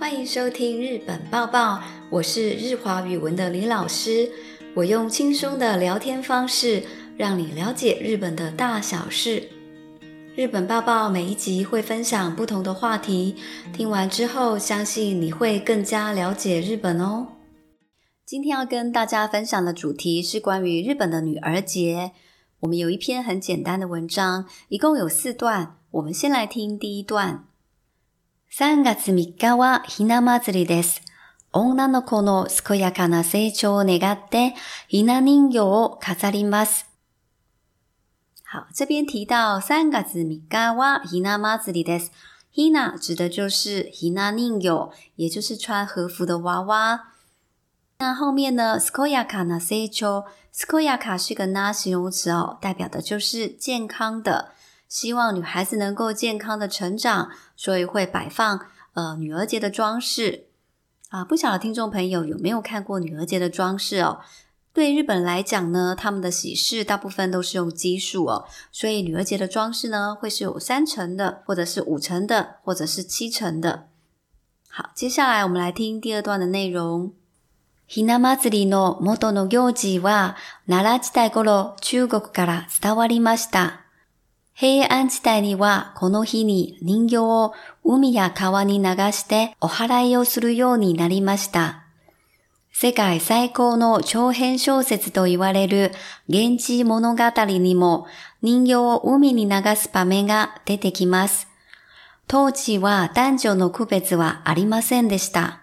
欢迎收听《日本报报》，我是日华语文的李老师。我用轻松的聊天方式，让你了解日本的大小事。《日本报报》每一集会分享不同的话题，听完之后，相信你会更加了解日本哦。今天要跟大家分享的主题是关于日本的女儿节。我们有一篇很简单的文章，一共有四段。我们先来听第一段。3月3日はひな祭りです。女の子の健やかな成長を願って、ひな人形を飾ります。好，这边提到三月3日はひな祭りです。ひな指的就是ひな人形，也就是穿和服的娃娃。那后面呢健やかな成長。健やか是个な形容詞哦，代表的就是健康的。希望女孩子能够健康的成长，所以会摆放呃女儿节的装饰啊。不晓得听众朋友有没有看过女儿节的装饰哦？对日本来讲呢，他们的喜事大部分都是用奇数哦，所以女儿节的装饰呢，会是有三层的，或者是五层的，或者是七层的。好，接下来我们来听第二段的内容。稲妻の元の行事は奈良時代頃中国から伝わりました。平安時代にはこの日に人形を海や川に流してお祓いをするようになりました。世界最高の長編小説と言われる現地物語にも人形を海に流す場面が出てきます。当時は男女の区別はありませんでした。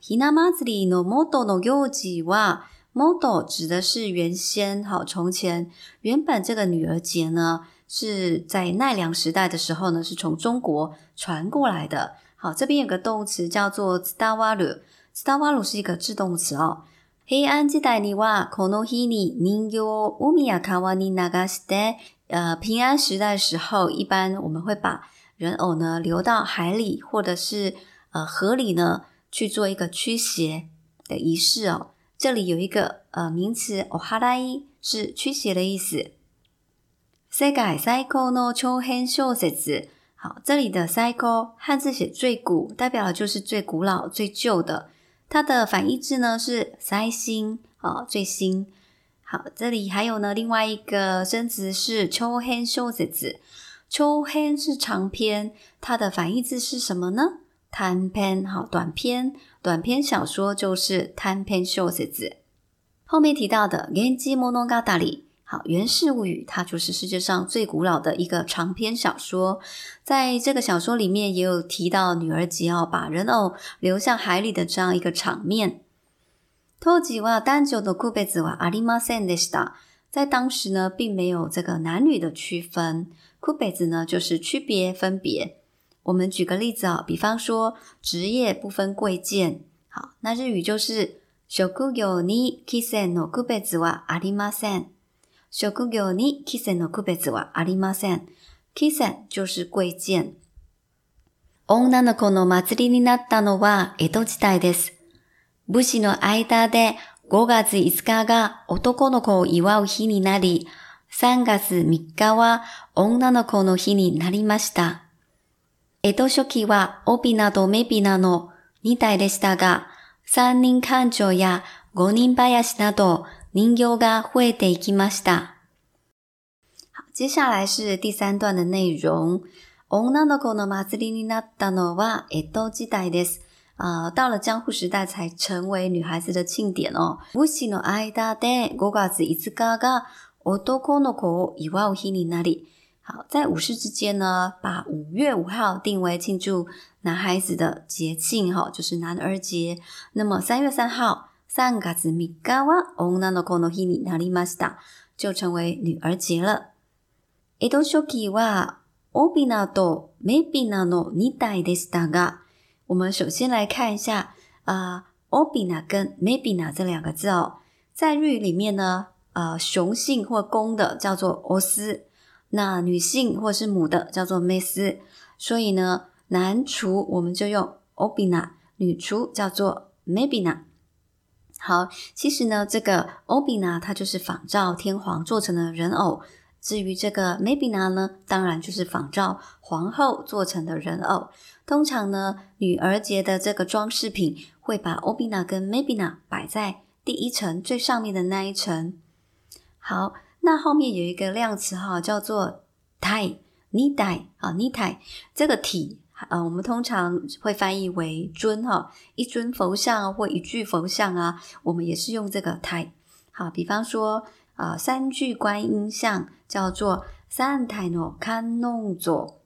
ひな祭りの元の行事は Model 指的是原先好从前原本这个女儿节呢是在奈良时代的时候呢是从中国传过来的。好，这边有个动词叫做 “zawaru”，“zawaru” 是一个助动词哦。平安时代你哇，この日に人偶ウミヤカワニナガステ，呃，平安时代的时候一般我们会把人偶呢流到海里或者是呃河里呢去做一个驱邪的仪式哦。这里有一个呃名词，oharai 是驱邪的意思。塞盖塞口呢，秋很秀涩好，这里的塞口汉字写最古，代表的就是最古老、最旧的。它的反义字呢是塞新，啊，最新。好，这里还有呢另外一个生词是秋很秀涩子，秋很是长篇，它的反义字是什么呢？短篇好，短篇短篇小说就是短篇小说子。后面提到的《源氏物语》，好，《源氏物语》它就是世界上最古老的一个长篇小说。在这个小说里面，也有提到女儿吉奥把人偶留向海里的这样一个场面。在当时呢，并没有这个男女的区分。库贝兹呢，就是区别、分别。我们举个例子啊，比方说职业不分贵贱。好，那日语就是職業に帰省の区別はありません。職業に帰省の区別はありません。帰省就是贵贱。女の子の祭りになったのは江戸時代です。武士の間で五月五日が男の子を祝う日になり、三月三日は女の子の日になりました。江戸初期は帯などメピなの2体でしたが、3人館長や5人林など人形が増えていきました。好接下来是第3段の内容。女の子の祭りになったのは江戸時代です。呃，到了江户时代才成为女孩子的庆典哦。武士の間で5月5日が男の子を祝う日になり、好，在五四之间呢，把五月五号定为庆祝男孩子的节庆，哈，就是男儿节。那么三月三号，三月三号，就成为女儿节了。我们首先来看一下，啊，obi na 跟 mebi na 这两个字哦，在日语里面呢，啊，雄性或公的叫做オス。那女性或是母的叫做 m 斯，s 所以呢，男厨我们就用 obina，女厨叫做 mebina。好，其实呢，这个 obina 它就是仿照天皇做成的人偶，至于这个 mebina 呢，当然就是仿照皇后做成的人偶。通常呢，女儿节的这个装饰品会把 obina 跟 mebina 摆在第一层最上面的那一层。好。那后面有一个量词哈，叫做“台”，“尼台”啊，“尼台”。这个“体”啊，我们通常会翻译为“尊”哈，一尊佛像或一具佛像啊，我们也是用这个“台”。好，比方说啊，三具观音像叫做“三台诺堪弄佐”。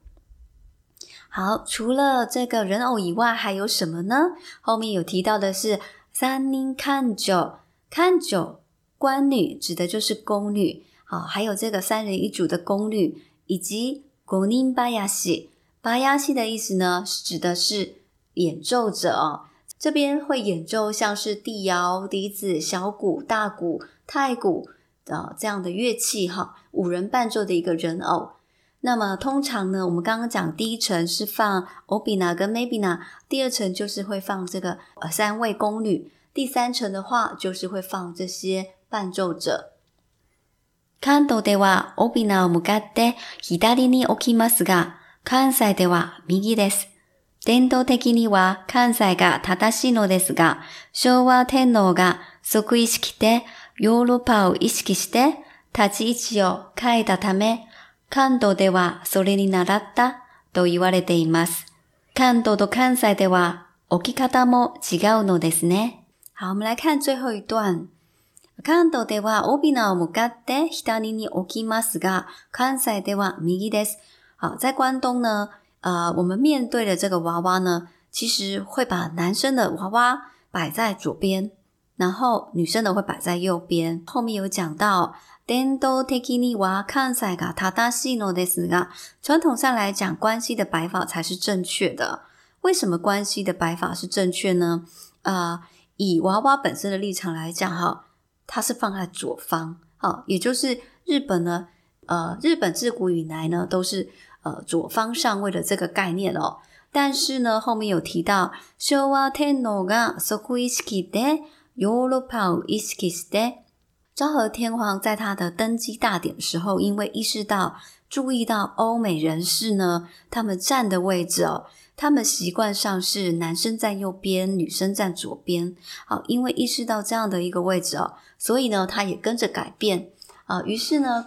好，除了这个人偶以外，还有什么呢？后面有提到的是“三尼看九”，看九。官女指的就是宫女，好，还有这个三人一组的宫女，以及古宁巴雅西，巴雅西的意思呢，指的是演奏者哦。这边会演奏像是地摇、笛子、小鼓、大鼓、太鼓的这样的乐器哈。五人伴奏的一个人偶，那么通常呢，我们刚刚讲第一层是放 obina 跟 maybe na，第二层就是会放这个呃三位宫女，第三层的话就是会放这些。伴奏者。関東では帯名を向かって左に置きますが、関西では右です。伝統的には関西が正しいのですが、昭和天皇が即意識でヨーロッパを意識して立ち位置を変えたため、関東ではそれに習ったと言われています。関東と関西では置き方も違うのですね。好，我们来看最后一段。関東では帯びなを向かって左に置きますが、関西では右です。好，在关东呢，啊，我们面对的这个娃娃呢，其实会把男生的娃娃摆在左边，然后女生的会摆在右边。后面有讲到。传统上来讲，关系的摆法才是正确的。为什么关系的摆法是正确呢？啊，以娃娃本身的立场来讲，哈。它是放在左方，好，也就是日本呢，呃，日本自古以来呢都是呃左方上位的这个概念哦。但是呢，后面有提到，昭和天皇在他的登基大典的时候，因为意识到。注意到欧美人士呢，他们站的位置哦，他们习惯上是男生站右边，女生站左边。好，因为意识到这样的一个位置哦，所以呢，他也跟着改变啊。于是呢，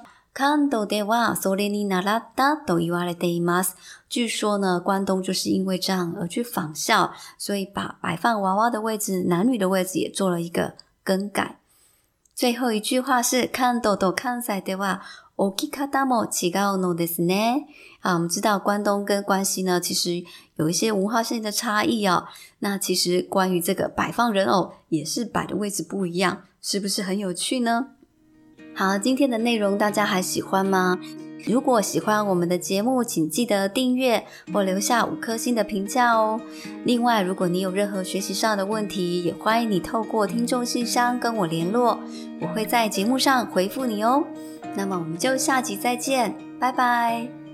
据说呢，关东就是因为这样而去仿效，所以把摆放娃娃的位置、男女的位置也做了一个更改。最后一句话是看豆豆看在的话。o k k i a a d m 奥吉卡达 a 奇高诺德斯呢？啊，我们知道关东跟关西呢，其实有一些文化上的差异哦。那其实关于这个摆放人偶，也是摆的位置不一样，是不是很有趣呢？好，今天的内容大家还喜欢吗？如果喜欢我们的节目，请记得订阅或留下五颗星的评价哦。另外，如果你有任何学习上的问题，也欢迎你透过听众信箱跟我联络，我会在节目上回复你哦。那么我们就下集再见，拜拜。